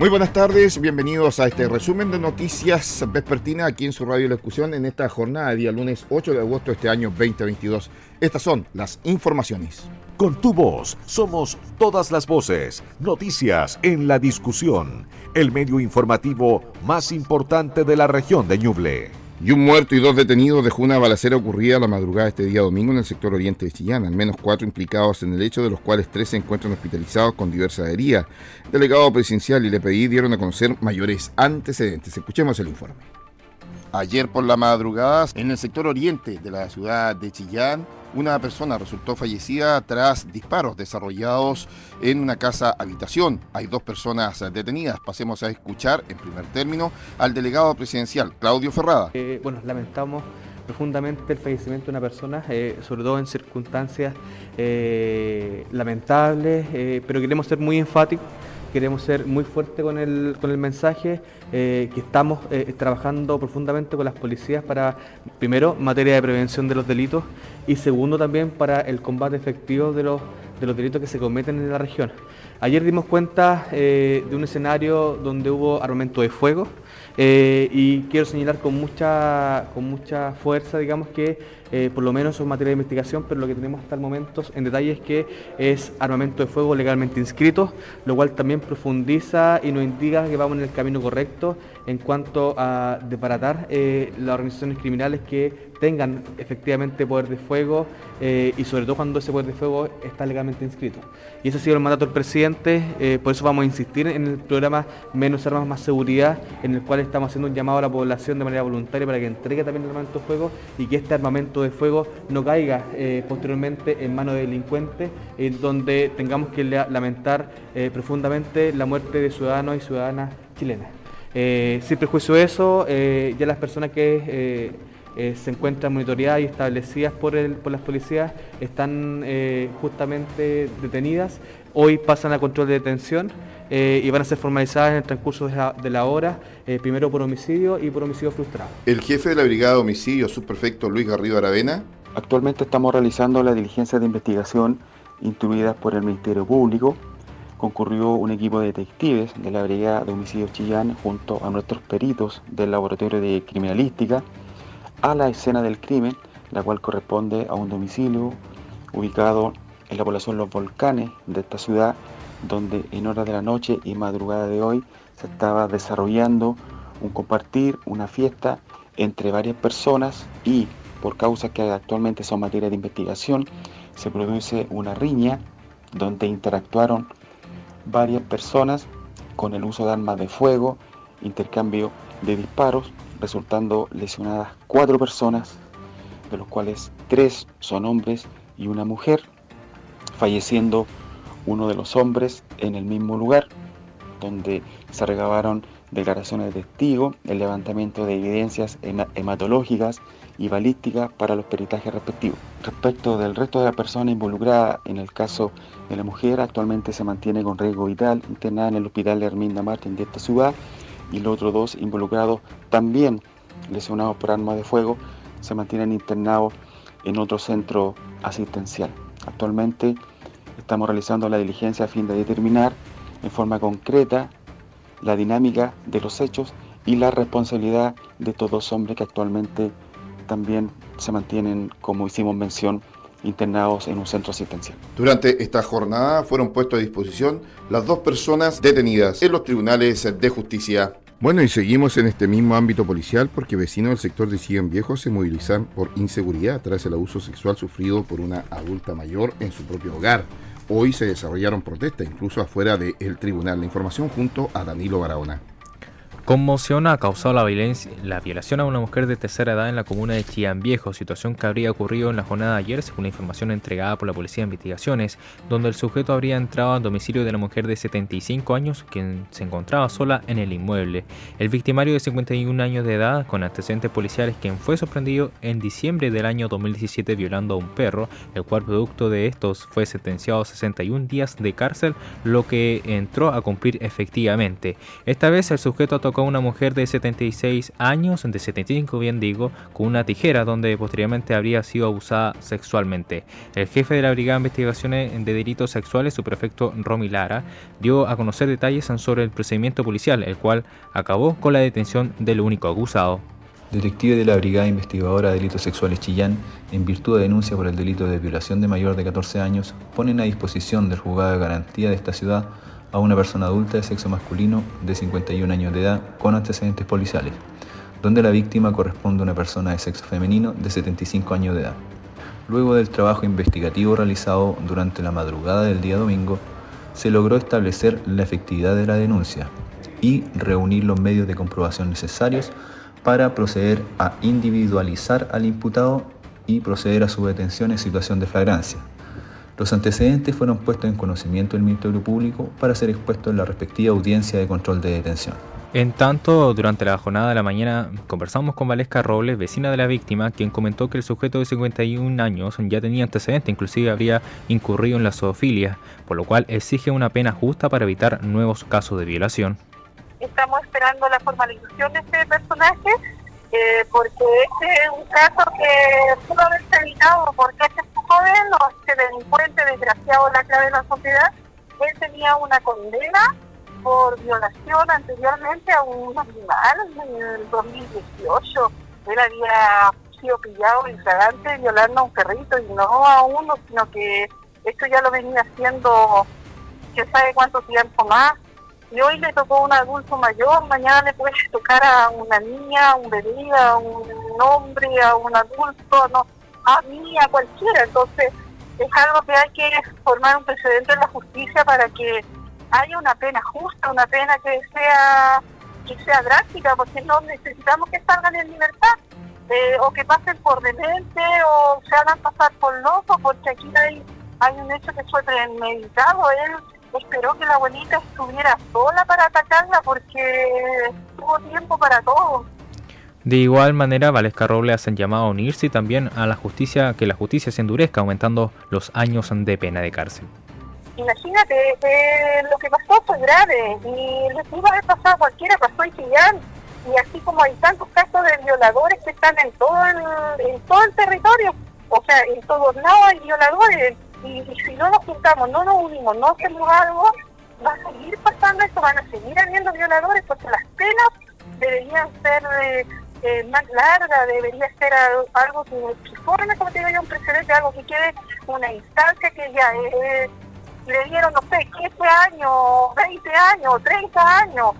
Muy buenas tardes, bienvenidos a este resumen de noticias vespertina aquí en su radio La Discusión en esta jornada de día lunes 8 de agosto de este año 2022. Estas son las informaciones. Con tu voz somos todas las voces. Noticias en la discusión. El medio informativo más importante de la región de Ñuble. Y un muerto y dos detenidos dejó una balacera ocurrida la madrugada este día domingo en el sector oriente de Chillán. Al menos cuatro implicados en el hecho, de los cuales tres se encuentran hospitalizados con diversa herida. El delegado presidencial y le pedí dieron a conocer mayores antecedentes. Escuchemos el informe. Ayer por la madrugada, en el sector oriente de la ciudad de Chillán, una persona resultó fallecida tras disparos desarrollados en una casa habitación. Hay dos personas detenidas. Pasemos a escuchar en primer término al delegado presidencial, Claudio Ferrada. Eh, bueno, lamentamos profundamente el fallecimiento de una persona, eh, sobre todo en circunstancias eh, lamentables, pero queremos ser muy enfáticos queremos ser muy fuertes con el, con el mensaje, eh, que estamos eh, trabajando profundamente con las policías para, primero, materia de prevención de los delitos y segundo también para el combate efectivo de los, de los delitos que se cometen en la región. Ayer dimos cuenta eh, de un escenario donde hubo armamento de fuego y quiero señalar con mucha, con mucha fuerza, digamos, que eh, por lo menos en materia de investigación, pero lo que tenemos hasta el momento en detalle es que es armamento de fuego legalmente inscrito, lo cual también profundiza y nos indica que vamos en el camino correcto en cuanto a deparatar eh, las organizaciones criminales que tengan efectivamente poder de fuego eh, y sobre todo cuando ese poder de fuego está legalmente inscrito. Y ese ha sido el mandato del presidente, eh, por eso vamos a insistir en el programa Menos Armas, Más Seguridad, en el cual estamos haciendo un llamado a la población de manera voluntaria para que entregue también el armamento de fuego y que este armamento de fuego no caiga eh, posteriormente en manos de delincuentes, donde tengamos que lamentar profundamente la muerte de ciudadanos y ciudadanas chilenas. sin prejuicio de eso, ya las personas que eh, se encuentran monitoreadas y establecidas por, el, por las policías, están eh, justamente detenidas. Hoy pasan a control de detención eh, y van a ser formalizadas en el transcurso de la, hora, primero por homicidio y por homicidio frustrado. El jefe de la Brigada de Homicidio, subprefecto Luis Garrido Aravena. Actualmente estamos realizando la diligencia de investigación instruidas por el Ministerio Público. Concurrió un equipo de detectives de la Brigada de Homicidio Chillán junto a nuestros peritos del Laboratorio de Criminalística a la escena del crimen, la cual corresponde a un domicilio ubicado en la población Los Volcanes de esta ciudad, donde en horas de la noche y madrugada de hoy se estaba desarrollando un compartir, una fiesta entre varias personas y por causas que actualmente son materia de investigación, se produce una riña donde interactuaron varias personas con el uso de armas de fuego, intercambio de disparos resultando lesionadas cuatro personas, de los cuales tres son hombres y una mujer, falleciendo uno de los hombres en el mismo lugar, donde se recabaron declaraciones de testigo, el levantamiento de evidencias hematológicas y balísticas para los peritajes respectivos. Respecto del resto de la persona involucrada en el caso de la mujer, actualmente se mantiene con riesgo vital internada en el hospital de Herminda Martín de esta ciudad y los otros dos involucrados también lesionados por armas de fuego se mantienen internados en otro centro asistencial. Actualmente estamos realizando la diligencia a fin de determinar en forma concreta la dinámica de los hechos y la responsabilidad de estos dos hombres que actualmente también se mantienen, como hicimos mención, internados en un centro asistencial. Durante esta jornada fueron puestos a disposición las dos personas detenidas en los tribunales de justicia. Bueno, y seguimos en este mismo ámbito policial porque vecinos del sector de Chillán Viejo se movilizan por inseguridad tras el abuso sexual sufrido por una adulta mayor en su propio hogar. Hoy se desarrollaron protestas, incluso afuera del tribunal. La información junto a Danilo Barahona. Conmoción ha causado la, la violación a una mujer de tercera edad en la comuna de Chillán Viejo, situación que habría ocurrido en la jornada de ayer según la información entregada por la Policía de Investigaciones, donde el sujeto habría entrado al domicilio de la mujer de 75 años, quien se encontraba sola en el inmueble. El victimario de 51 años de edad, con antecedentes policiales, quien fue sorprendido en diciembre del año 2017 violando a un perro, el cual producto de estos fue sentenciado a 61 días de cárcel, lo que entró a cumplir efectivamente. Esta vez el sujeto tocó una mujer de 76 años, de 75 bien digo, con una tijera donde posteriormente habría sido abusada sexualmente. El jefe de la Brigada de Investigaciones de Delitos Sexuales, su prefecto Romy Lara, dio a conocer detalles sobre el procedimiento policial, el cual acabó con la detención del único acusado. Detective de la Brigada Investigadora de Delitos Sexuales Chillán, en virtud de denuncia por el delito de violación de mayor de 14 años, ponen a disposición del juzgado de garantía de esta ciudad a una persona adulta de sexo masculino de 51 años de edad con antecedentes policiales, donde la víctima corresponde a una persona de sexo femenino de 75 años de edad. Luego del trabajo investigativo realizado durante la madrugada del día domingo, se logró establecer la efectividad de la denuncia y reunir los medios de comprobación necesarios para proceder a individualizar al imputado y proceder a su detención en situación de flagrancia. Los antecedentes fueron puestos en conocimiento del Ministerio Público para ser expuestos en la respectiva audiencia de control de detención. En tanto, durante la jornada de la mañana conversamos con Valesca Robles, vecina de la víctima, quien comentó que el sujeto de 51 años ya tenía antecedentes, inclusive habría incurrido en la zoofilia, por lo cual exige una pena justa para evitar nuevos casos de violación. Estamos esperando la formalización de este personaje eh, porque este es un caso que pudo haberse evitado porque este joven o este delincuente desgraciado la clave de la sociedad, él tenía una condena por violación anteriormente a un animal en el 2018. Él había sido pillado infragante violando a un perrito y no a uno, sino que esto ya lo venía haciendo que sabe cuánto tiempo más y hoy le tocó a un adulto mayor, mañana le puede tocar a una niña, a un bebé, a un hombre, a un adulto, no, a mí, a cualquiera. Entonces, es algo que hay que formar un precedente en la justicia para que haya una pena justa, una pena que sea que sea drástica, porque no necesitamos que salgan en libertad, eh, o que pasen por demente, o se hagan pasar por locos, porque aquí hay, hay un hecho que fue premeditado. Él esperó que la abuelita estuviera sola para atacarla porque tuvo tiempo para todo. De igual manera, Valesca Robles hacen llamado a unirse también a la justicia, que la justicia se endurezca, aumentando los años de pena de cárcel. Imagínate, que lo que pasó fue grave y lo que iba a haber pasado cualquiera pasó en Chillán. Y así como hay tantos casos de violadores que están en todo el, en todo el territorio, o sea, en todos lados hay violadores y, si no nos juntamos, no nos unimos, no hacemos algo, va a seguir pasando esto, van a seguir habiendo violadores porque las penas deberían ser eh, eh, más largas, debería ser algo que, forme, como te digo yo, un precedente, algo que quede una instancia que ya eh, le dieron, no sé, 15 años, 20 años, 30 años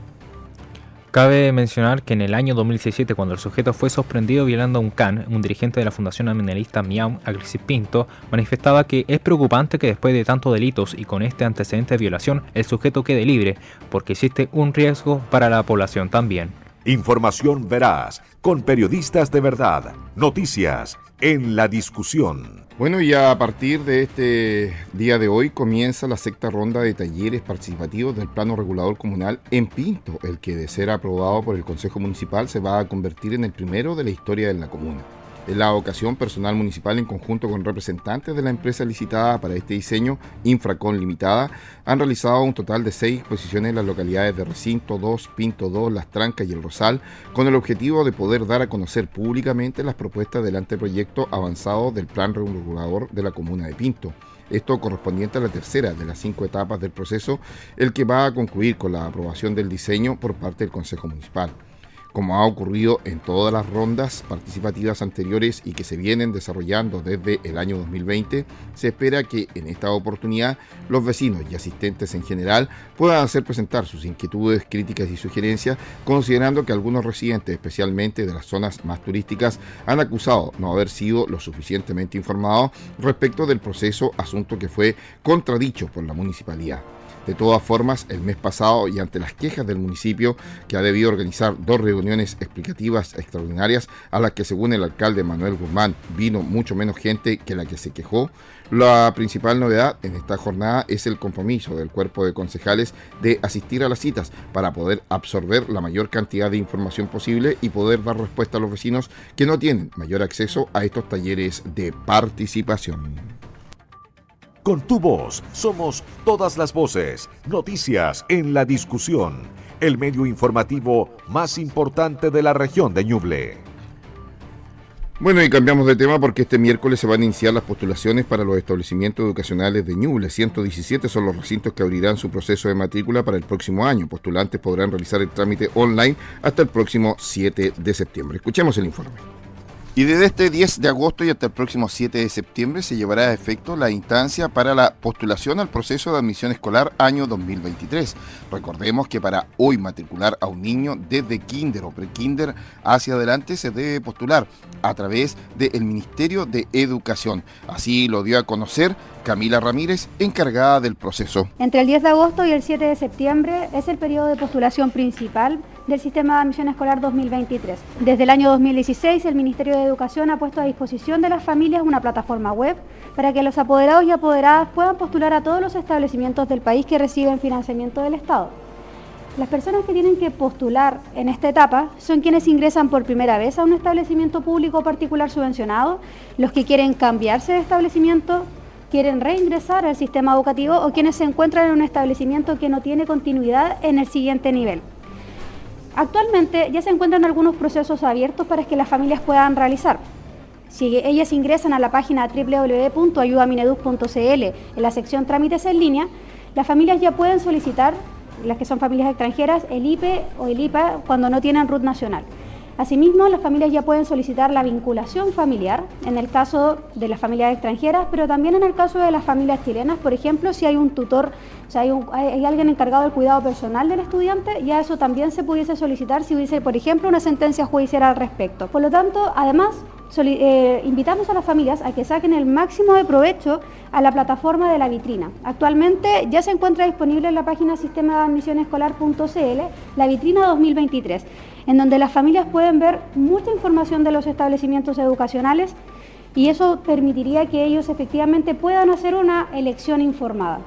Cabe mencionar que en el año 2017, cuando el sujeto fue sorprendido violando a un can, un dirigente de la Fundación Amenalista Miau, Alexis Pinto, manifestaba que es preocupante que después de tantos delitos y con este antecedente de violación, el sujeto quede libre, porque existe un riesgo para la población también. Información veraz, con periodistas de verdad, noticias en la discusión. Bueno, y a partir de este día de hoy comienza la sexta ronda de talleres participativos del plano regulador comunal en Pinto, el que de ser aprobado por el Consejo Municipal se va a convertir en el primero de la historia de la comuna. La ocasión, personal municipal en conjunto con representantes de la empresa licitada para este diseño, Infracon Limitada, han realizado un total de seis exposiciones en las localidades de Recinto 2, Pinto 2, Las Trancas y El Rosal, con el objetivo de poder dar a conocer públicamente las propuestas del anteproyecto avanzado del plan regulador de la comuna de Pinto. Esto correspondiente a la tercera de las cinco etapas del proceso, el que va a concluir con la aprobación del diseño por parte del Consejo Municipal como ha ocurrido en todas las rondas participativas anteriores y que se vienen desarrollando desde el año 2020, se espera que en esta oportunidad los vecinos y asistentes en general puedan hacer presentar sus inquietudes, críticas y sugerencias, considerando que algunos residentes, especialmente de las zonas más turísticas, han acusado no haber sido lo suficientemente informados respecto del proceso, asunto que fue contradicho por la municipalidad. De todas formas, el mes pasado y ante las quejas del municipio que ha debido organizar dos reuniones explicativas extraordinarias a las que según el alcalde Manuel Guzmán vino mucho menos gente que la que se quejó, la principal novedad en esta jornada es el compromiso del cuerpo de concejales de asistir a las citas para poder absorber la mayor cantidad de información posible y poder dar respuesta a los vecinos que no tienen mayor acceso a estos talleres de participación. Con tu voz somos todas las voces, noticias en la discusión, el medio informativo más importante de la región de Ñuble. Bueno, y cambiamos de tema porque este miércoles se van a iniciar las postulaciones para los establecimientos educacionales de Ñuble. 117 son los recintos que abrirán su proceso de matrícula para el próximo año. Postulantes podrán realizar el trámite online hasta el próximo 7 de septiembre. Escuchemos el informe. Y desde este 10 de agosto y hasta el próximo 7 de septiembre se llevará a efecto la instancia para la postulación al proceso de admisión escolar año 2023. Recordemos que para hoy matricular a un niño desde kinder o prekinder hacia adelante se debe postular a través del Ministerio de Educación. Así lo dio a conocer Camila Ramírez, encargada del proceso. Entre el 10 de agosto y el 7 de septiembre es el periodo de postulación principal del Sistema de Admisión Escolar 2023. Desde el año 2016, el Ministerio de Educación ha puesto a disposición de las familias una plataforma web para que los apoderados y apoderadas puedan postular a todos los establecimientos del país que reciben financiamiento del Estado. Las personas que tienen que postular en esta etapa son quienes ingresan por primera vez a un establecimiento público particular subvencionado, los que quieren cambiarse de establecimiento, quieren reingresar al sistema educativo o quienes se encuentran en un establecimiento que no tiene continuidad en el siguiente nivel. Actualmente ya se encuentran algunos procesos abiertos para que las familias puedan realizar. Si ellas ingresan a la página www.ayudamineduc.cl en la sección trámites en línea, las familias ya pueden solicitar, las que son familias extranjeras, el IPE o el IPA cuando no tienen RUT nacional. Asimismo, las familias ya pueden solicitar la vinculación familiar en el caso de las familias extranjeras, pero también en el caso de las familias chilenas, por ejemplo, si hay un tutor, si hay, hay, alguien encargado del cuidado personal del estudiante, ya eso también se pudiese solicitar si hubiese, por ejemplo, una sentencia judicial al respecto. Por lo tanto, además, eh, invitamos a las familias a que saquen el máximo de provecho a la plataforma de la vitrina. Actualmente ya se encuentra disponible en la página sistema la vitrina 2023 en donde las familias pueden ver mucha información de los establecimientos educacionales y eso permitiría que ellos efectivamente puedan hacer una elección informada.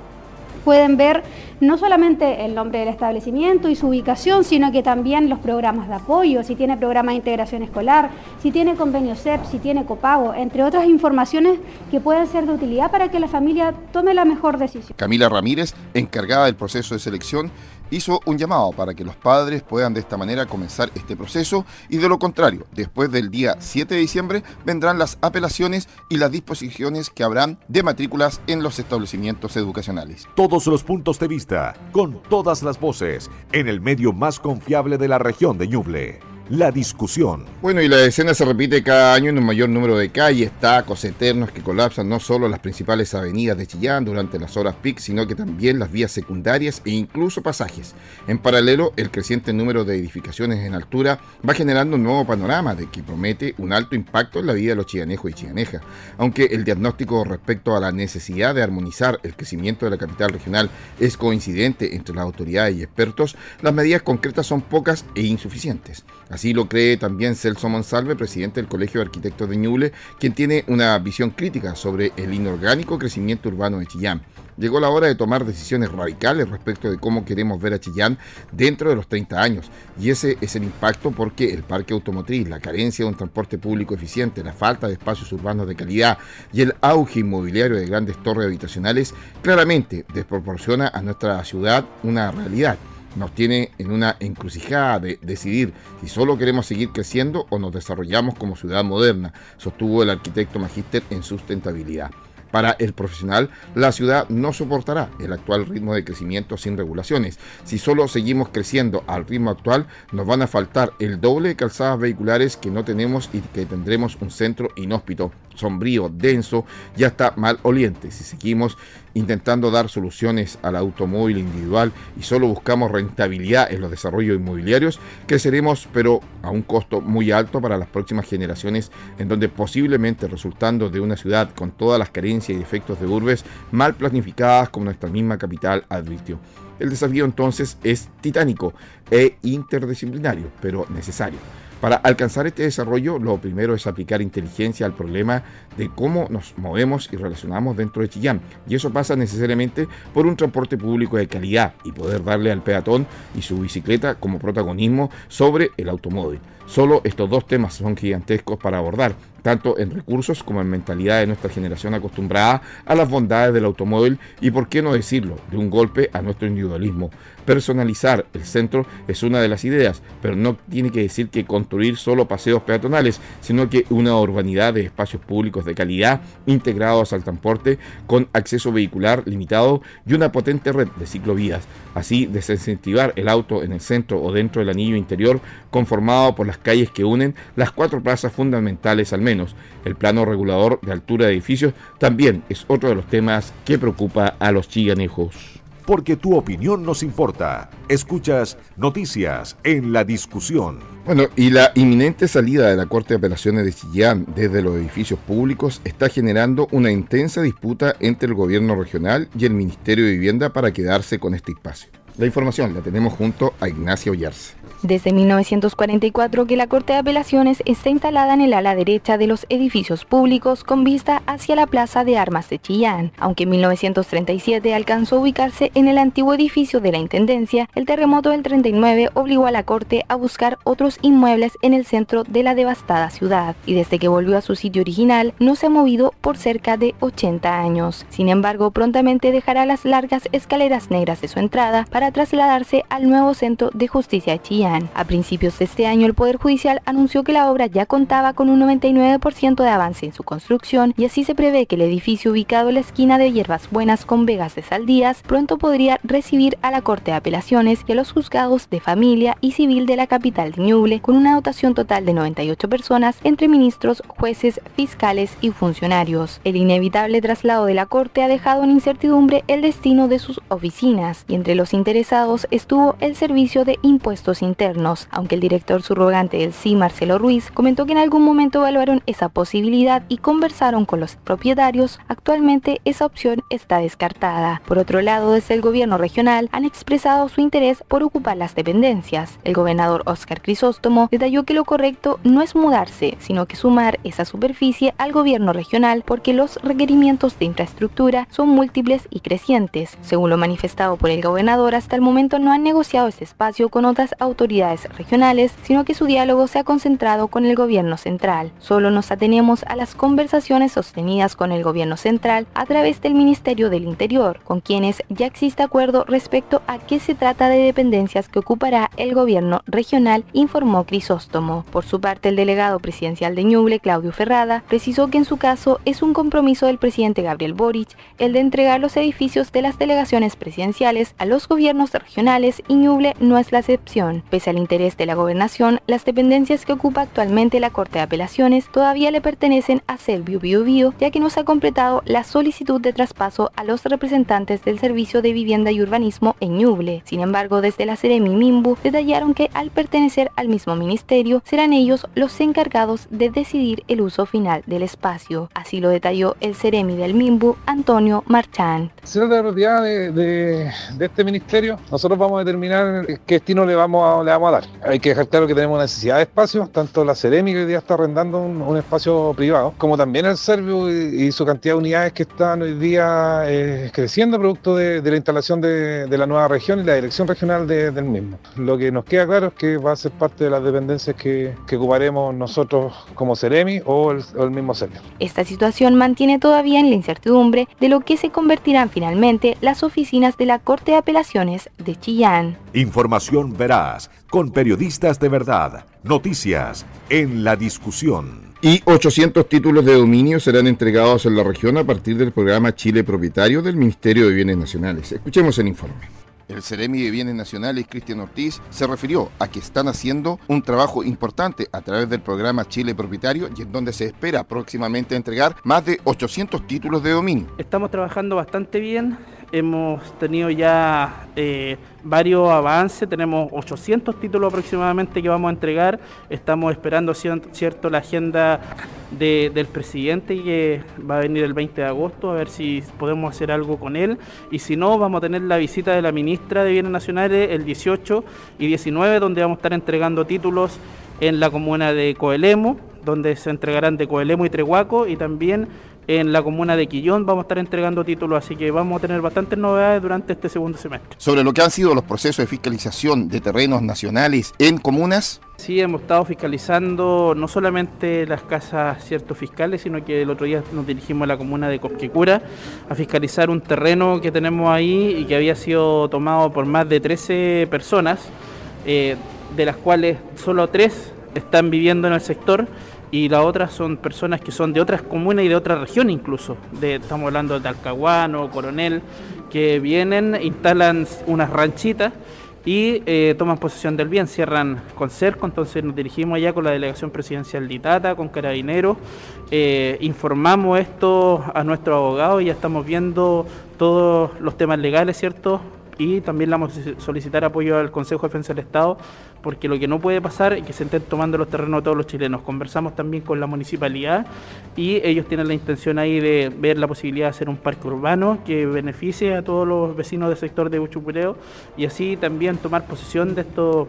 Pueden ver no solamente el nombre del establecimiento y su ubicación, sino que también los programas de apoyo, si tiene programa de integración escolar, si tiene convenio CEP, si tiene copago, entre otras informaciones que pueden ser de utilidad para que la familia tome la mejor decisión. Camila Ramírez, encargada del proceso de selección, hizo un llamado para que los padres puedan de esta manera comenzar este proceso y de lo contrario, después del día 7 de diciembre vendrán las apelaciones y las disposiciones que habrán de matrículas en los establecimientos educacionales. Todos los puntos de vista, con todas las voces, en el medio más confiable de la región de Ñuble la discusión. Bueno, y la escena se repite cada año en un mayor número de calles, tacos eternos que colapsan no solo las principales avenidas de Chillán durante las horas peak, sino que también las vías secundarias e incluso pasajes. En paralelo, el creciente número de edificaciones en altura va generando un nuevo panorama de que promete un alto impacto en la vida de los chillanejos y chillanejas. Aunque el diagnóstico respecto a la necesidad de armonizar el crecimiento de la capital regional es coincidente entre las autoridades y expertos, las medidas concretas son pocas e insuficientes. Así lo cree también Celso Monsalve, presidente del Colegio de Arquitectos de Ñuble, quien tiene una visión crítica sobre el inorgánico crecimiento urbano de Chillán. Llegó la hora de tomar decisiones radicales respecto de cómo queremos ver a Chillán dentro de los 30 años. Y ese es el impacto porque el parque automotriz, la carencia de un transporte público eficiente, la falta de espacios urbanos de calidad y el auge inmobiliario de grandes torres habitacionales claramente desproporciona a nuestra ciudad una realidad nos tiene en una encrucijada de decidir si solo queremos seguir creciendo o nos desarrollamos como ciudad moderna, sostuvo el arquitecto magíster en sustentabilidad. Para el profesional, la ciudad no soportará el actual ritmo de crecimiento sin regulaciones. Si solo seguimos creciendo al ritmo actual, nos van a faltar el doble de calzadas vehiculares que no tenemos y que tendremos un centro inhóspito sombrío, denso y hasta mal oliente. Si seguimos intentando dar soluciones al automóvil individual y solo buscamos rentabilidad en los desarrollos inmobiliarios, creceremos pero a un costo muy alto para las próximas generaciones, en donde posiblemente resultando de una ciudad con todas las carencias y defectos de urbes mal planificadas como nuestra misma capital advirtió. El desafío entonces es titánico e interdisciplinario, pero necesario. Para alcanzar este desarrollo, lo primero es aplicar inteligencia al problema de cómo nos movemos y relacionamos dentro de Chillán. Y eso pasa necesariamente por un transporte público de calidad y poder darle al peatón y su bicicleta como protagonismo sobre el automóvil. Solo estos dos temas son gigantescos para abordar, tanto en recursos como en mentalidad de nuestra generación acostumbrada a las bondades del automóvil y, por qué no decirlo, de un golpe a nuestro individualismo. Personalizar el centro es una de las ideas, pero no tiene que decir que construir solo paseos peatonales, sino que una urbanidad de espacios públicos de calidad integrados al transporte con acceso vehicular limitado y una potente red de ciclovías. Así, desincentivar el auto en el centro o dentro del anillo interior conformado por las calles que unen las cuatro plazas fundamentales al menos. El plano regulador de altura de edificios también es otro de los temas que preocupa a los chiganejos porque tu opinión nos importa. Escuchas noticias en la discusión. Bueno, y la inminente salida de la Corte de Apelaciones de Chillán desde los edificios públicos está generando una intensa disputa entre el gobierno regional y el Ministerio de Vivienda para quedarse con este espacio. La información la tenemos junto a Ignacio Yarse. Desde 1944 que la Corte de Apelaciones está instalada en el ala derecha de los edificios públicos con vista hacia la Plaza de Armas de Chillán. Aunque en 1937 alcanzó a ubicarse en el antiguo edificio de la Intendencia, el terremoto del 39 obligó a la Corte a buscar otros inmuebles en el centro de la devastada ciudad y desde que volvió a su sitio original no se ha movido por cerca de 80 años. Sin embargo, prontamente dejará las largas escaleras negras de su entrada para trasladarse al nuevo Centro de Justicia Chillán a principios de este año, el Poder Judicial anunció que la obra ya contaba con un 99% de avance en su construcción y así se prevé que el edificio ubicado en la esquina de Hierbas Buenas con Vegas de Saldías pronto podría recibir a la Corte de Apelaciones y a los juzgados de familia y civil de la capital de Ñuble con una dotación total de 98 personas entre ministros, jueces, fiscales y funcionarios. El inevitable traslado de la Corte ha dejado en incertidumbre el destino de sus oficinas y entre los interesados estuvo el Servicio de Impuestos Internos aunque el director subrogante del sí, Marcelo Ruiz, comentó que en algún momento evaluaron esa posibilidad y conversaron con los propietarios, actualmente esa opción está descartada. Por otro lado, desde el gobierno regional han expresado su interés por ocupar las dependencias. El gobernador Oscar Crisóstomo detalló que lo correcto no es mudarse, sino que sumar esa superficie al gobierno regional porque los requerimientos de infraestructura son múltiples y crecientes. Según lo manifestado por el gobernador, hasta el momento no han negociado ese espacio con otras autoridades regionales, sino que su diálogo se ha concentrado con el gobierno central. Solo nos atenemos a las conversaciones sostenidas con el gobierno central a través del Ministerio del Interior, con quienes ya existe acuerdo respecto a qué se trata de dependencias que ocupará el gobierno regional, informó Crisóstomo. Por su parte, el delegado presidencial de Ñuble, Claudio Ferrada, precisó que en su caso es un compromiso del presidente Gabriel Boric el de entregar los edificios de las delegaciones presidenciales a los gobiernos regionales y Ñuble no es la excepción. Pese al interés de la gobernación, las dependencias que ocupa actualmente la Corte de Apelaciones todavía le pertenecen a Selvio Bio Bio, ya que no se ha completado la solicitud de traspaso a los representantes del Servicio de Vivienda y Urbanismo en Ñuble. Sin embargo, desde la Seremi Mimbu detallaron que al pertenecer al mismo ministerio, serán ellos los encargados de decidir el uso final del espacio. Así lo detalló el Seremi del Mimbu, Antonio de, de, de este ministerio, nosotros vamos a determinar qué destino le vamos a le vamos a dar. Hay que dejar claro que tenemos necesidad de espacio, tanto la Ceremi que hoy día está arrendando un, espacio privado, como también el Servio y, su cantidad de unidades que están hoy día eh, creciendo producto de, la instalación de, la nueva región y la dirección regional del mismo. Lo que nos queda claro es que va a ser parte de las dependencias que, ocuparemos nosotros como Ceremi o el, o el mismo Servio. Esta situación mantiene todavía en la incertidumbre de lo que se convertirán finalmente las oficinas de la Corte de Apelaciones de Chillán. Información veraz con periodistas de verdad. Noticias en la discusión. Y 800 títulos de dominio serán entregados en la región a partir del programa Chile Propietario del Ministerio de Bienes Nacionales. Escuchemos el informe. El Ceremi de Bienes Nacionales, Cristian Ortiz, se refirió a que están haciendo un trabajo importante a través del programa Chile Propietario y en donde se espera próximamente entregar más de 800 títulos de dominio. Estamos trabajando bastante bien, hemos tenido ya eh, varios avances, tenemos 800 títulos aproximadamente que vamos a entregar, estamos esperando cierto la agenda del presidente que va a venir el 20 de agosto, a ver si podemos hacer algo con él, y si no, vamos a tener la visita de la ministra de Bienes Nacionales el 18 y 19, donde vamos a estar entregando títulos en la comuna de Coelemo, donde se entregarán de Coelemo y Trehuaco, y también en la comuna de Quillón vamos a estar entregando títulos, así que vamos a tener bastantes novedades durante este segundo semestre. Sobre lo que han sido los procesos de fiscalización de terrenos nacionales en comunas. Sí, hemos estado fiscalizando no solamente las casas ciertos fiscales, sino que el otro día nos dirigimos a la comuna de Cosquecura a fiscalizar un terreno que tenemos ahí y que había sido tomado por más de 13 personas, eh, de las cuales solo tres están viviendo en el sector y las otras son personas que son de otras comunas y de otra región incluso. Estamos hablando de Alcahuano, Coronel, que vienen, instalan unas ranchitas y eh, toman posesión del bien, cierran con cerco, entonces nos dirigimos allá con la delegación presidencial de Itata, con carabineros, eh, informamos esto a nuestros abogados y ya estamos viendo todos los temas legales, ¿cierto? Y también vamos a solicitar apoyo al Consejo de Defensa del Estado, porque lo que no puede pasar es que se estén tomando los terrenos de todos los chilenos. Conversamos también con la municipalidad y ellos tienen la intención ahí de ver la posibilidad de hacer un parque urbano que beneficie a todos los vecinos del sector de Uchupureo y así también tomar posesión de estos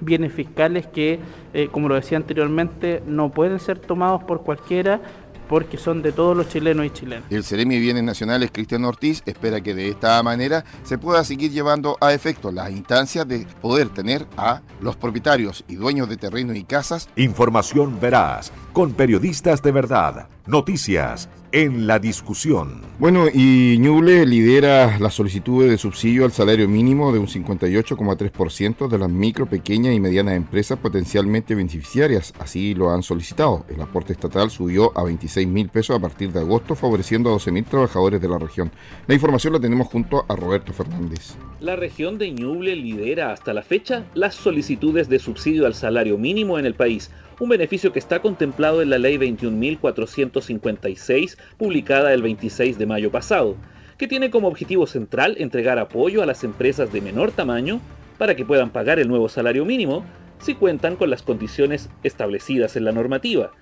bienes fiscales que, eh, como lo decía anteriormente, no pueden ser tomados por cualquiera porque son de todos los chilenos y chilenas. El Ceremi de Bienes Nacionales, Cristian Ortiz, espera que de esta manera se pueda seguir llevando a efecto las instancias de poder tener a los propietarios y dueños de terrenos y casas. Información veraz, con periodistas de verdad, noticias en la discusión. Bueno, y Ñuble lidera las solicitudes de subsidio al salario mínimo de un 58,3% de las micro, pequeñas y medianas empresas potencialmente beneficiarias. Así lo han solicitado. El aporte estatal subió a 26 mil pesos a partir de agosto, favoreciendo a 12 mil trabajadores de la región. La información la tenemos junto a Roberto Fernández. La región de Ñuble lidera hasta la fecha las solicitudes de subsidio al salario mínimo en el país un beneficio que está contemplado en la Ley 21.456, publicada el 26 de mayo pasado, que tiene como objetivo central entregar apoyo a las empresas de menor tamaño para que puedan pagar el nuevo salario mínimo si cuentan con las condiciones establecidas en la normativa,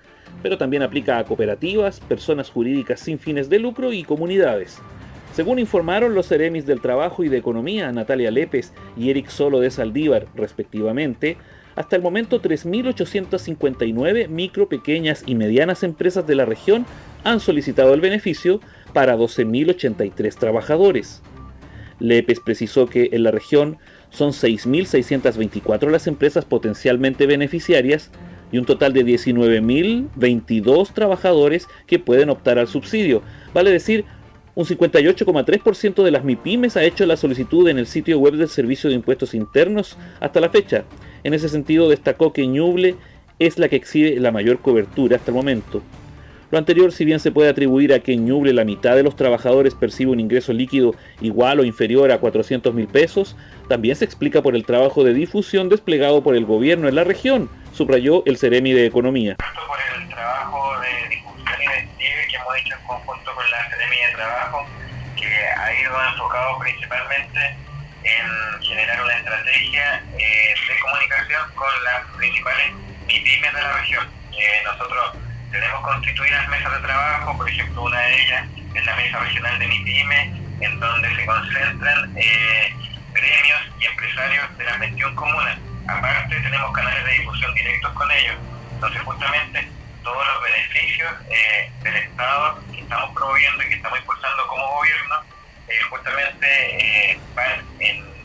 pero también aplica a cooperativas, personas jurídicas sin fines de lucro y comunidades. Según informaron los Ceremis del Trabajo y de Economía, Natalia Lépez y Eric Solo de Saldívar, respectivamente, hasta el momento, 3.859 micro, pequeñas y medianas empresas de la región han solicitado el beneficio para 12.083 trabajadores. Lepes precisó que en la región son 6.624 las empresas potencialmente beneficiarias y un total de 19.022 trabajadores que pueden optar al subsidio, vale decir un 58,3% de las MIPIMES ha hecho la solicitud en el sitio web del Servicio de Impuestos Internos hasta la fecha. En ese sentido, destacó que Ñuble es la que exhibe la mayor cobertura hasta el momento. Lo anterior, si bien se puede atribuir a que en Ñuble la mitad de los trabajadores percibe un ingreso líquido igual o inferior a 400 mil pesos, también se explica por el trabajo de difusión desplegado por el gobierno en la región, subrayó el Ceremi de Economía. Con las principales MIPIMES de la región. Eh, nosotros tenemos constituidas mesas de trabajo, por ejemplo, una de ellas es la Mesa Regional de MIPIMES, en donde se concentran eh, gremios y empresarios de las 21 comunas. Aparte, tenemos canales de difusión directos con ellos. Entonces, justamente, todos los beneficios eh, del Estado que estamos promoviendo y que estamos impulsando como gobierno, eh, justamente van en,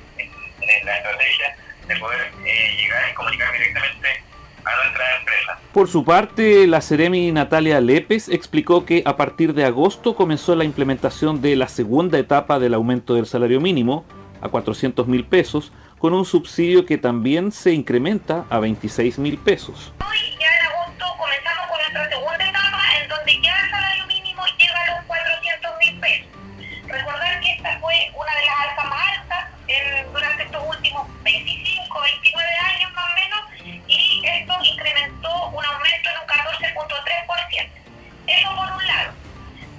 la estrategia de poder llegar y comunicar directamente a nuestra empresa. Por su parte, la Ceremi Natalia Lépez explicó que a partir de agosto comenzó la implementación de la segunda etapa del aumento del salario mínimo a 400 mil pesos, con un subsidio que también se incrementa a 26 mil pesos. Eso por un lado.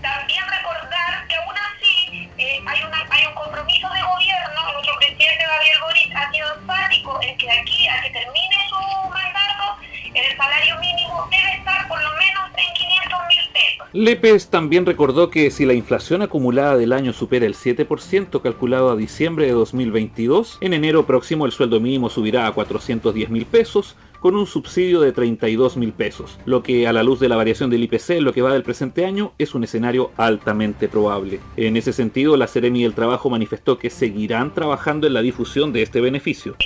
También recordar que aún así eh, hay, una, hay un compromiso de gobierno, nuestro presidente Gabriel Boric ha sido enfático en que aquí, a que termine su mandato, el salario mínimo debe estar por lo menos en 500 mil pesos. Lepes también recordó que si la inflación acumulada del año supera el 7% calculado a diciembre de 2022, en enero próximo el sueldo mínimo subirá a 410 mil pesos con un subsidio de 32 mil pesos, lo que a la luz de la variación del IPC en lo que va del presente año es un escenario altamente probable. En ese sentido, la Seremi del Trabajo manifestó que seguirán trabajando en la difusión de este beneficio. Eh,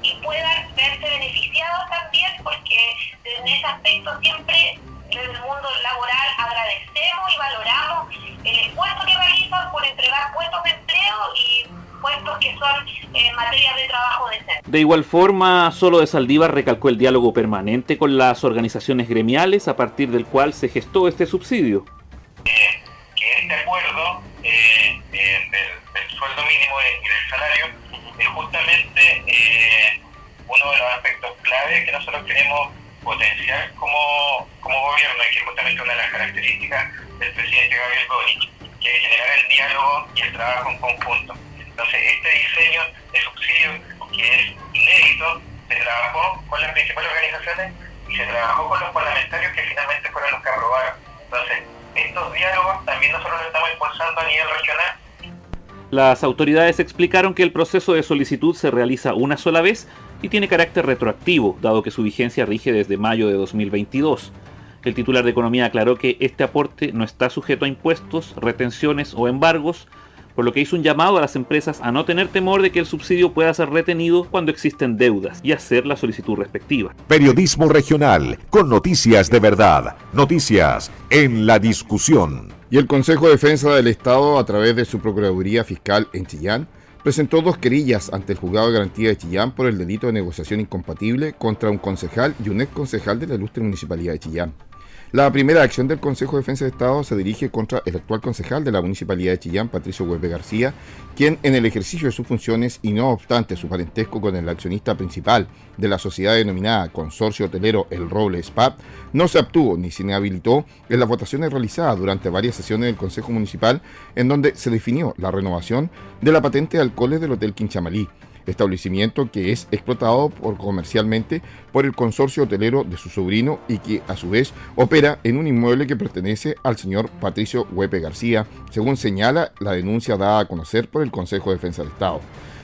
este puedan verse beneficiados también, porque en ese aspecto siempre desde el mundo laboral agradecemos y valoramos el esfuerzo que realizan por entregar puestos de empleo y puestos que son eh, materias de trabajo decente. De igual forma, Solo de Saldívar recalcó el diálogo permanente con las organizaciones gremiales a partir del cual se gestó este subsidio. Eh, que este acuerdo eh, del, del, sueldo mínimo y del salario es justamente uno de los aspectos clave que nosotros queremos potenciar como, como gobierno y que es justamente una de las características del presidente Gabriel Boric, que es generar el diálogo y el trabajo en conjunto. Entonces, este diseño de subsidio, que es inédito, se trabajó con las principales organizaciones y se trabajó con los parlamentarios que finalmente fueron los que aprobaron. Entonces, estos diálogos también nosotros los estamos impulsando a nivel regional las autoridades explicaron que el proceso de solicitud se realiza una sola vez y tiene carácter retroactivo, dado que su vigencia rige desde mayo de 2022. El titular de Economía aclaró que este aporte no está sujeto a impuestos, retenciones o embargos, por lo que hizo un llamado a las empresas a no tener temor de que el subsidio pueda ser retenido cuando existen deudas y hacer la solicitud respectiva. Periodismo regional, con noticias de verdad, noticias en la discusión. Y el Consejo de Defensa del Estado, a través de su Procuraduría Fiscal en Chillán, presentó dos querellas ante el Juzgado de Garantía de Chillán por el delito de negociación incompatible contra un concejal y un ex concejal de la ilustre Municipalidad de Chillán. La primera acción del Consejo de Defensa de Estado se dirige contra el actual concejal de la Municipalidad de Chillán, Patricio Huelve García, quien en el ejercicio de sus funciones y no obstante su parentesco con el accionista principal de la sociedad denominada Consorcio Hotelero El Roble SPAP, no se obtuvo ni se inhabilitó en las votaciones realizadas durante varias sesiones del Consejo Municipal en donde se definió la renovación de la patente de alcoholes del Hotel Quinchamalí establecimiento que es explotado por, comercialmente por el consorcio hotelero de su sobrino y que a su vez opera en un inmueble que pertenece al señor Patricio Huepe García, según señala la denuncia dada a conocer por el Consejo de Defensa del Estado.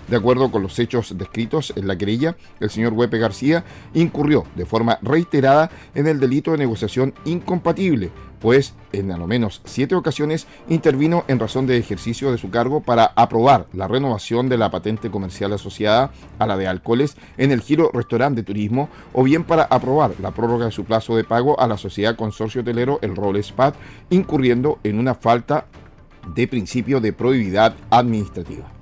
De acuerdo con los hechos descritos en la querella, el señor Huepe García incurrió de forma reiterada en el delito de negociación incompatible, pues en al menos siete ocasiones intervino en razón de ejercicio de su cargo para aprobar la renovación de la patente comercial asociada a la de alcoholes en el giro restaurante de turismo o bien para aprobar la prórroga de su plazo de pago a la sociedad consorcio hotelero El Rol Spat, incurriendo en una falta de principio de probidad administrativa.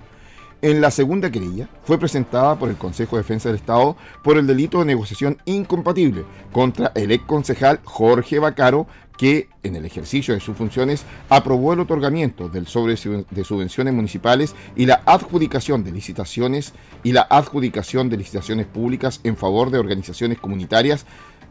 En la segunda querella fue presentada por el Consejo de Defensa del Estado por el delito de negociación incompatible contra el ex concejal Jorge Bacaro, que en el ejercicio de sus funciones aprobó el otorgamiento del sobre de subvenciones municipales y la adjudicación de licitaciones y la adjudicación de licitaciones públicas en favor de organizaciones comunitarias,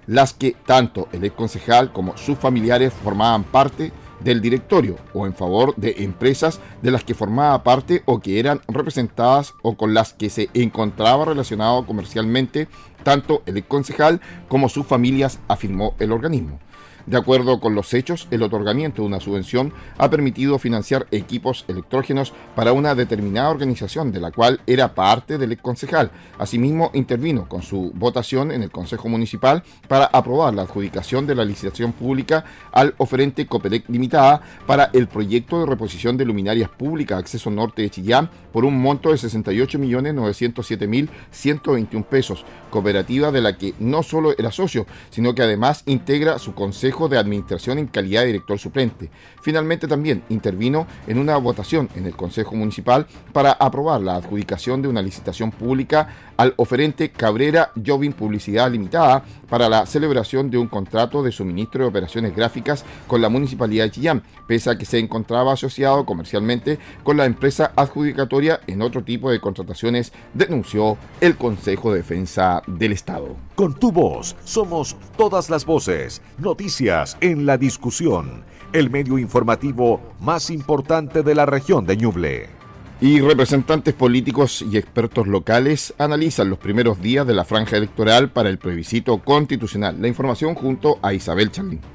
las que tanto el ex concejal como sus familiares formaban parte del directorio o en favor de empresas de las que formaba parte o que eran representadas o con las que se encontraba relacionado comercialmente tanto el concejal como sus familias, afirmó el organismo. De acuerdo con los hechos, el otorgamiento de una subvención ha permitido financiar equipos electrógenos para una determinada organización de la cual era parte del concejal. Asimismo, intervino con su votación en el Consejo Municipal para aprobar la adjudicación de la licitación pública al oferente Copelec Limitada para el proyecto de reposición de luminarias públicas Acceso Norte de Chillán por un monto de 68.907.121 pesos, cooperativa de la que no solo era socio, sino que además integra su consejo de Administración en calidad de director suplente. Finalmente también intervino en una votación en el Consejo Municipal para aprobar la adjudicación de una licitación pública al oferente Cabrera Jovin Publicidad Limitada para la celebración de un contrato de suministro de operaciones gráficas con la Municipalidad de Chillán, pese a que se encontraba asociado comercialmente con la empresa adjudicatoria en otro tipo de contrataciones, denunció el Consejo de Defensa del Estado. Con tu voz somos todas las voces. Noticias en la discusión. El medio informativo más importante de la región de Ñuble. Y representantes políticos y expertos locales analizan los primeros días de la franja electoral para el plebiscito constitucional. La información junto a Isabel Charlín.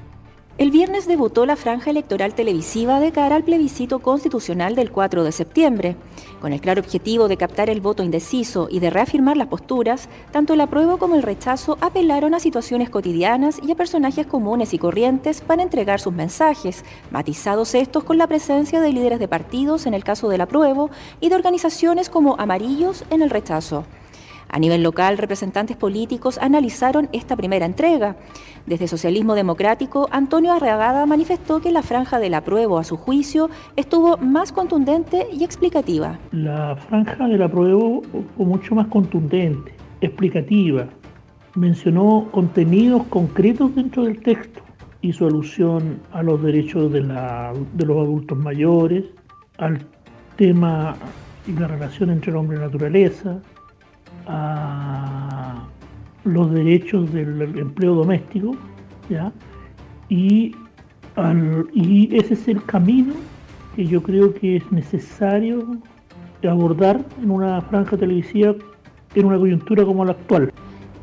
El viernes debutó la franja electoral televisiva de cara al plebiscito constitucional del 4 de septiembre. Con el claro objetivo de captar el voto indeciso y de reafirmar las posturas, tanto el apruebo como el rechazo apelaron a situaciones cotidianas y a personajes comunes y corrientes para entregar sus mensajes, matizados estos con la presencia de líderes de partidos en el caso del apruebo y de organizaciones como Amarillos en el rechazo. A nivel local, representantes políticos analizaron esta primera entrega. Desde Socialismo Democrático, Antonio Arreagada manifestó que la franja del apruebo, a su juicio, estuvo más contundente y explicativa. La franja del apruebo fue mucho más contundente, explicativa. Mencionó contenidos concretos dentro del texto. Hizo alusión a los derechos de, de los adultos mayores, al tema y la relación entre el hombre y la naturaleza, a los derechos del empleo doméstico, ¿ya? Y, y ese es el camino que yo creo que es necesario abordar en una franja televisiva en una coyuntura como la actual.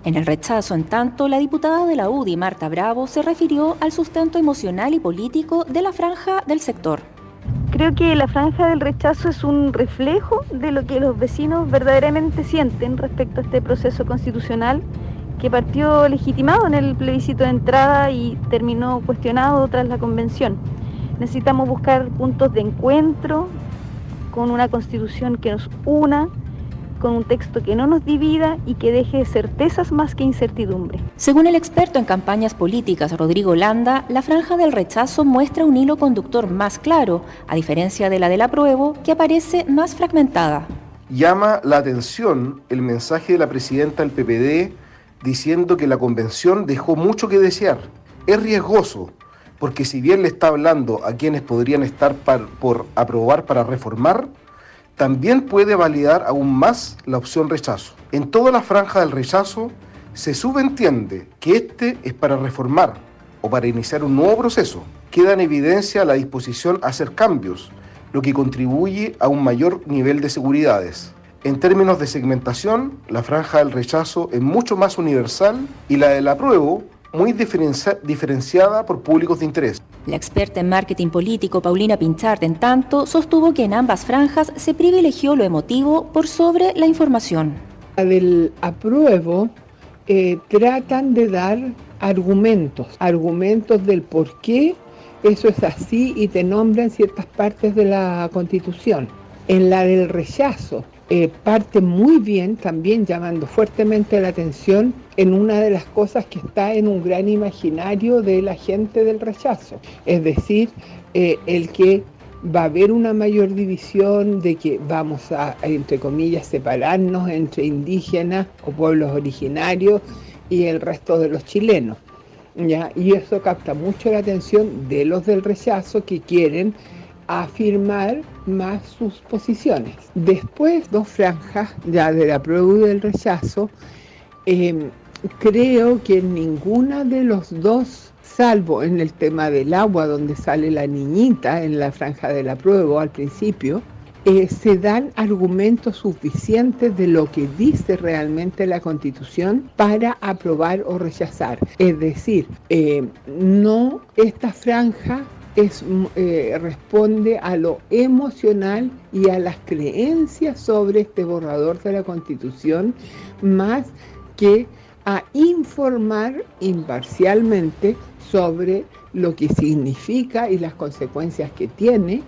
En el rechazo, en tanto, la diputada de la UDI, Marta Bravo, se refirió al sustento emocional y político de la franja del sector. Creo que la franja del rechazo es un reflejo de lo que los vecinos verdaderamente sienten respecto a este proceso constitucional que partió legitimado en el plebiscito de entrada y terminó cuestionado tras la convención. Necesitamos buscar puntos de encuentro con una constitución que nos una, con un texto que no nos divida y que deje certezas más que incertidumbre. Según el experto en campañas políticas Rodrigo Landa, la franja del rechazo muestra un hilo conductor más claro, a diferencia de la del apruebo, que aparece más fragmentada. Llama la atención el mensaje de la presidenta del PPD diciendo que la convención dejó mucho que desear. Es riesgoso, porque si bien le está hablando a quienes podrían estar por aprobar para reformar, también puede validar aún más la opción rechazo. En toda la franja del rechazo se subentiende que este es para reformar o para iniciar un nuevo proceso. Queda en evidencia la disposición a hacer cambios, lo que contribuye a un mayor nivel de seguridades. En términos de segmentación, la franja del rechazo es mucho más universal y la del apruebo muy diferenciada por públicos de interés. La experta en marketing político Paulina Pinchard, en tanto, sostuvo que en ambas franjas se privilegió lo emotivo por sobre la información. La del apruebo eh, tratan de dar argumentos, argumentos del por qué eso es así y te nombran ciertas partes de la Constitución. En la del rechazo, eh, parte muy bien también llamando fuertemente la atención en una de las cosas que está en un gran imaginario de la gente del rechazo, es decir, eh, el que va a haber una mayor división, de que vamos a, entre comillas, separarnos entre indígenas o pueblos originarios y el resto de los chilenos. ¿ya? Y eso capta mucho la atención de los del rechazo que quieren afirmar más sus posiciones. Después, dos franjas ya de la prueba y del rechazo, em, creo que ninguna de los dos, salvo en el tema del agua, donde sale la niñita en la franja de la prueba al principio, eh, se dan argumentos suficientes de lo que dice realmente la Constitución para aprobar o rechazar. Es decir, eh, no esta franja Mm, eh, responde a lo emocional y a las creencias sobre este borrador de la Constitución, más que a informar imparcialmente sobre lo que significa y las consecuencias que tiene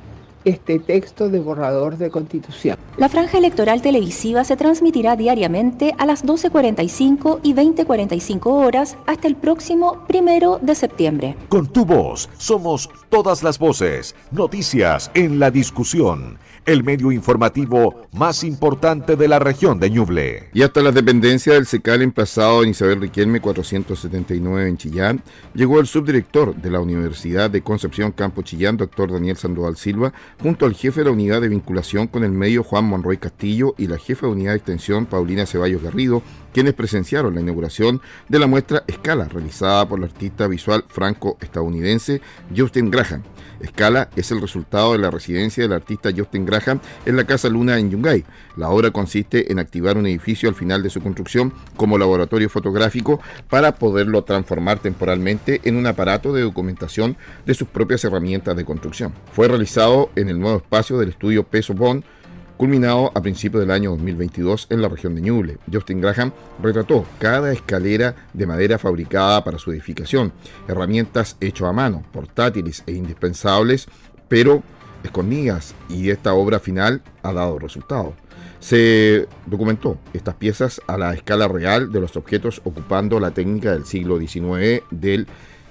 este texto de borrador de constitución. La franja electoral televisiva se transmitirá diariamente a las 12.45 y 20.45 horas hasta el próximo primero de septiembre. Con tu voz somos todas las voces, noticias en la discusión el medio informativo más importante de la región de Ñuble. Y hasta las dependencias del SECAL emplazado en Isabel Riquelme 479 en Chillán, llegó el subdirector de la Universidad de Concepción Campo Chillán, doctor Daniel Sandoval Silva, junto al jefe de la unidad de vinculación con el medio Juan Monroy Castillo y la jefa de unidad de extensión Paulina Ceballos Garrido, quienes presenciaron la inauguración de la muestra Escala, realizada por el artista visual franco-estadounidense Justin Graham. Escala es el resultado de la residencia del artista Justin Graham en la Casa Luna en Yungay. La obra consiste en activar un edificio al final de su construcción como laboratorio fotográfico para poderlo transformar temporalmente en un aparato de documentación de sus propias herramientas de construcción. Fue realizado en el nuevo espacio del estudio Peso Bond culminado a principios del año 2022 en la región de Ñuble. Justin Graham retrató cada escalera de madera fabricada para su edificación, herramientas hechas a mano, portátiles e indispensables, pero escondidas, y esta obra final ha dado resultado. Se documentó estas piezas a la escala real de los objetos ocupando la técnica del siglo XIX del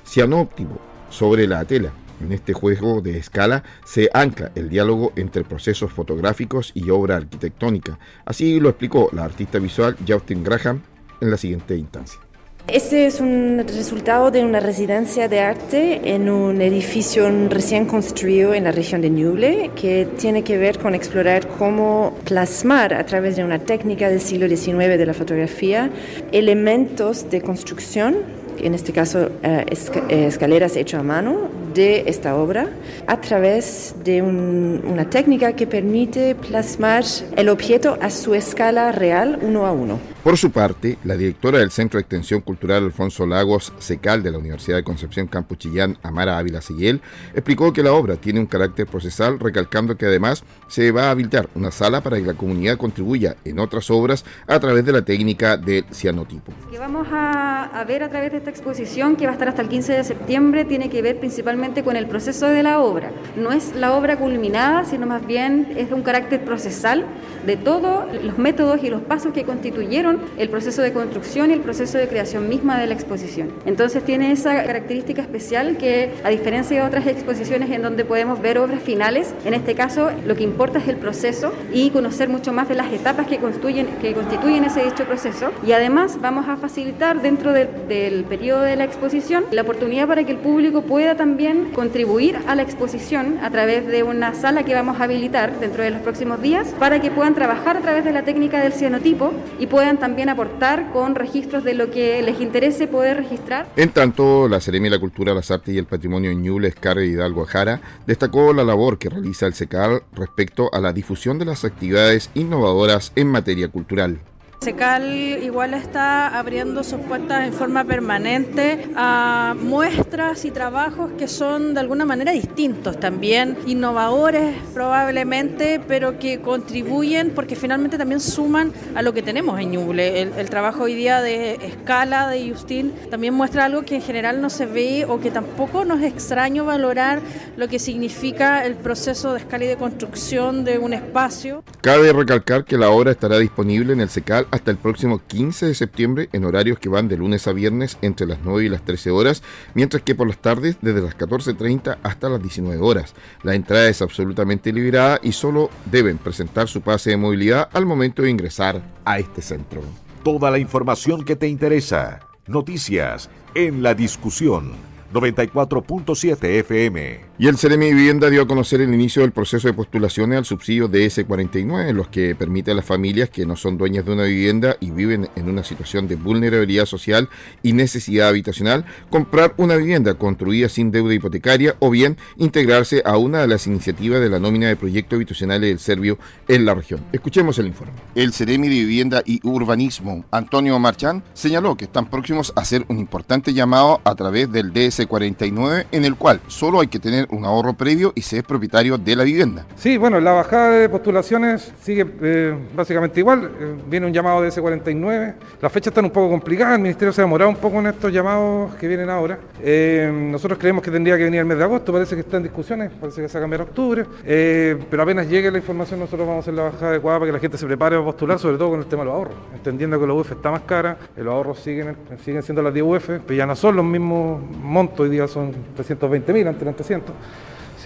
cianóptico sobre la tela en este juego de escala se ancla el diálogo entre procesos fotográficos y obra arquitectónica. Así lo explicó la artista visual Justin Graham en la siguiente instancia. Este es un resultado de una residencia de arte en un edificio recién construido en la región de Ñuble que tiene que ver con explorar cómo plasmar a través de una técnica del siglo XIX de la fotografía elementos de construcción en este caso eh, escaleras hechas a mano de esta obra, a través de una técnica que permite plasmar el objeto a su escala real uno a uno. Por su parte, la directora del Centro de Extensión Cultural Alfonso Lagos Secal de la Universidad de Concepción Campuchillán, Amara Ávila Siguel, explicó que la obra tiene un carácter procesal, recalcando que además se va a habilitar una sala para que la comunidad contribuya en otras obras a través de la técnica del cianotipo. Que vamos a, ver a través de esta exposición, que va a estar hasta el 15 de septiembre, tiene que ver principalmente con el proceso de la obra. No es la obra culminada, sino más bien es de un carácter procesal de todos los métodos y los pasos que constituyeron el proceso de construcción y el proceso de creación misma de la exposición. Entonces tiene esa característica especial que, a diferencia de otras exposiciones en donde podemos ver obras finales, en este caso lo que importa es el proceso y conocer mucho más de las etapas que constituyen, que constituyen ese dicho proceso. Y además vamos a facilitar dentro del periodo de la exposición la oportunidad para que el público pueda también contribuir a la exposición a través de una sala que vamos a habilitar dentro de los próximos días para que puedan trabajar a través de la técnica del cianotipo y puedan también aportar con registros de lo que les interese poder registrar. En tanto, la Seremi de la Cultura, las Artes y el Patrimonio en Ñuble, Escarre y Hidalgo Jara destacó la labor que realiza el SECAL respecto a la difusión de las actividades innovadoras en materia cultural. SECAL igual está abriendo sus puertas en forma permanente a muestras y trabajos que son de alguna manera distintos también, innovadores probablemente, pero que contribuyen porque finalmente también suman a lo que tenemos en Ñuble. El, trabajo hoy día de escala de Justin también muestra algo que en general no se ve o que tampoco nos extraño valorar lo que significa el proceso de escala y de construcción de un espacio. Cabe recalcar que la obra estará disponible en el SECAL hasta el próximo 15 de septiembre en horarios que van de lunes a viernes entre las 9 y las 13 horas, mientras que por las tardes desde las 14.30 hasta las 19 horas. La entrada es absolutamente liberada y solo deben presentar su pase de movilidad al momento de ingresar a este centro. Toda la información que te interesa. Noticias en la discusión 94.7 FM. Y el Ceremi Vivienda dio a conocer el inicio del proceso de postulaciones al subsidio DS49, los que permite a las familias que no son dueñas de una vivienda y viven en una situación de vulnerabilidad social y necesidad habitacional, comprar una vivienda construida sin deuda hipotecaria o bien integrarse a una de las iniciativas de la nómina de proyectos habitacionales del Servio en la región. Escuchemos el informe. El Ceremi de Vivienda y Urbanismo, Antonio Marchán, señaló que están próximos a hacer un importante llamado a través del DS49 en el cual solo hay que tener un ahorro previo y se es propietario de la vivienda. Sí, bueno, la bajada de postulaciones sigue eh, básicamente igual. Eh, viene un llamado de S49. Las fechas están un poco complicadas. El ministerio se ha demorado un poco en estos llamados que vienen ahora. Eh, nosotros creemos que tendría que venir el mes de agosto. Parece que está en discusiones. Parece que se va a cambiar octubre. pero apenas llegue la información, nosotros vamos a hacer la bajada adecuada para que la gente se prepare a postular, sobre todo con el tema de los ahorros. Entendiendo que la UF está más cara, los ahorros siguen, siguen siendo las 10 UF, pero ya no son los mismos montos. Hoy día son 320 mil, antes eran 300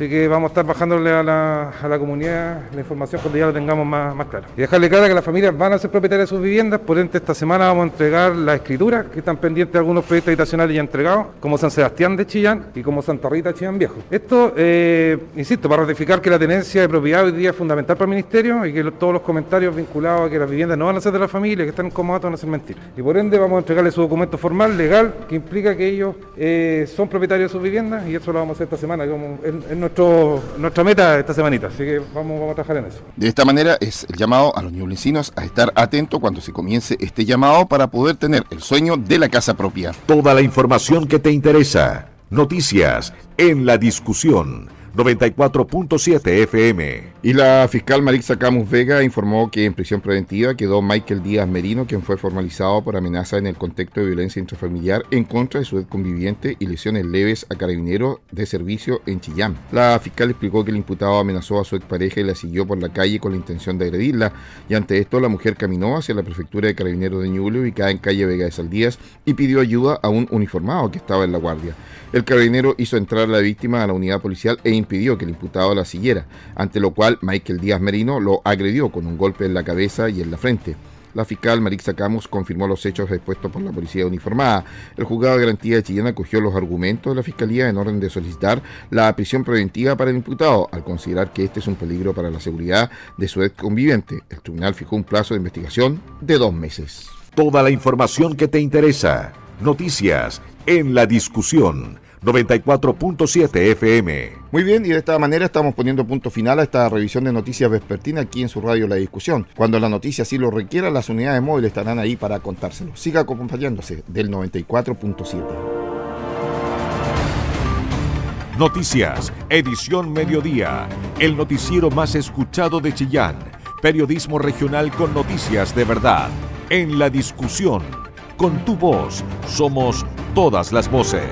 Así que vamos a estar bajándole a la, a la comunidad la información cuando ya lo tengamos más, más claro. Y dejarle clara que las familias van a ser propietarias de sus viviendas, por ende esta semana vamos a entregar la escritura que están pendientes de algunos proyectos habitacionales ya entregados, como San Sebastián de Chillán y como Santa Rita de Chillán Viejo. Esto, eh, insisto, para ratificar que la tenencia de propiedad hoy día es fundamental para el Ministerio y que todos los comentarios vinculados a que las viviendas no van a ser de la familia, que están incomodados, van a ser mentiras. Y por ende vamos a entregarle su documento formal, legal, que implica que ellos eh, son propietarios de sus viviendas y eso lo vamos a hacer esta semana, como nuestro, nuestra meta esta semanita. Así que vamos, vamos a trabajar en eso. De esta manera es el llamado a los ñublensinos a estar atentos cuando se comience este llamado para poder tener el sueño de la casa propia. Toda la información que te interesa. Noticias en la discusión 94.7 FM. Y la fiscal Marixa Camus Vega informó que en prisión preventiva quedó Michael Díaz Merino, quien fue formalizado por amenaza en el contexto de violencia intrafamiliar en contra de su conviviente y lesiones leves a carabinero de servicio en Chillán. La fiscal explicó que el imputado amenazó a su expareja y la siguió por la calle con la intención de agredirla, y ante esto la mujer caminó hacia la prefectura de carabineros de Ñuble, ubicada en calle Vega de Saldías, y pidió ayuda a un uniformado que estaba en la guardia. El carabinero hizo entrar a la víctima a la unidad policial e impidió que el imputado la siguiera, ante lo cual Michael Díaz Merino lo agredió con un golpe en la cabeza y en la frente. La fiscal Marixa Camus confirmó los hechos expuestos por la policía uniformada. El juzgado de garantía Chillán acogió los argumentos de la fiscalía en orden de solicitar la prisión preventiva para el imputado, al considerar que este es un peligro para la seguridad de su ex conviviente. El tribunal fijó un plazo de investigación de dos meses. Toda la información que te interesa. Noticias en la discusión 94.7 FM. Muy bien, y de esta manera estamos poniendo punto final a esta revisión de noticias vespertina aquí en su radio La Discusión. Cuando la noticia así lo requiera, las unidades móviles estarán ahí para contárselo. Siga acompañándose del 94.7. Noticias, edición mediodía, el noticiero más escuchado de Chillán, periodismo regional con noticias de verdad, en la discusión, con tu voz, somos todas las voces.